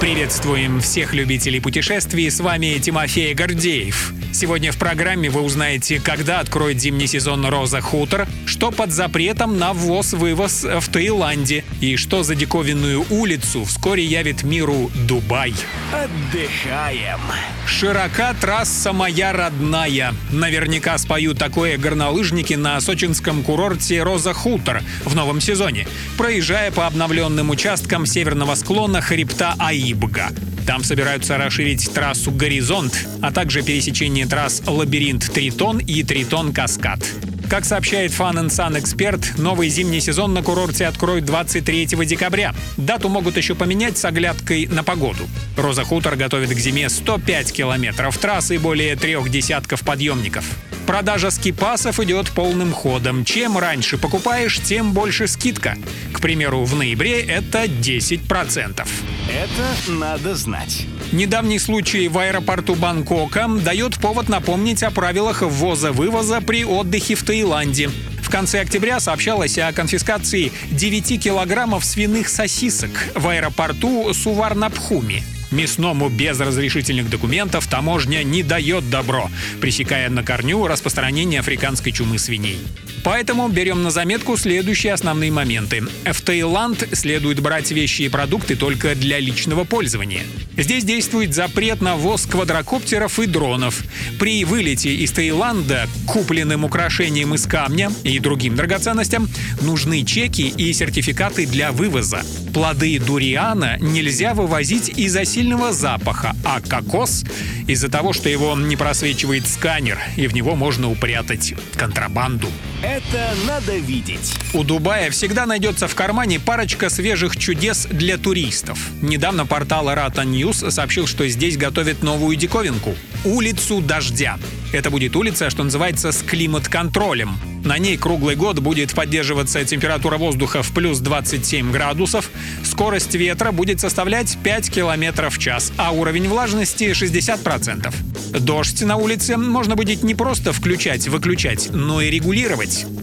Приветствуем всех любителей путешествий, с вами Тимофей Гордеев. Сегодня в программе вы узнаете, когда откроет зимний сезон Роза Хутор, что под запретом на ввоз-вывоз в Таиланде и что за диковинную улицу вскоре явит миру Дубай. Отдыхаем. Широка трасса моя родная. Наверняка споют такое горнолыжники на сочинском курорте Роза Хутор в новом сезоне, проезжая по обновленным участкам северного склона хребта Аибга. Там собираются расширить трассу «Горизонт», а также пересечение трасс «Лабиринт Тритон» и «Тритон Каскад». Как сообщает Fun Sun Эксперт, новый зимний сезон на курорте откроют 23 декабря. Дату могут еще поменять с оглядкой на погоду. Роза Хутор готовит к зиме 105 километров трассы и более трех десятков подъемников. Продажа скипасов идет полным ходом. Чем раньше покупаешь, тем больше скидка. К примеру, в ноябре это 10%. Это надо знать. Недавний случай в аэропорту Бангкока дает повод напомнить о правилах ввоза-вывоза при отдыхе в Таиланде. В конце октября сообщалось о конфискации 9 килограммов свиных сосисок в аэропорту Суварнабхуми. Мясному без разрешительных документов таможня не дает добро, пресекая на корню распространение африканской чумы свиней. Поэтому берем на заметку следующие основные моменты. В Таиланд следует брать вещи и продукты только для личного пользования. Здесь действует запрет на ввоз квадрокоптеров и дронов. При вылете из Таиланда купленным украшениям из камня и другим драгоценностям нужны чеки и сертификаты для вывоза. Плоды дуриана нельзя вывозить из-за сильного запаха, а кокос — из-за того, что его не просвечивает сканер, и в него можно упрятать контрабанду. Это надо видеть. У Дубая всегда найдется в кармане парочка свежих чудес для туристов. Недавно портал Rata News сообщил, что здесь готовят новую диковинку — улицу дождя. Это будет улица, что называется, с климат-контролем. На ней круглый год будет поддерживаться температура воздуха в плюс 27 градусов, скорость ветра будет составлять 5 км в час, а уровень влажности 60%. Дождь на улице можно будет не просто включать-выключать, но и регулировать.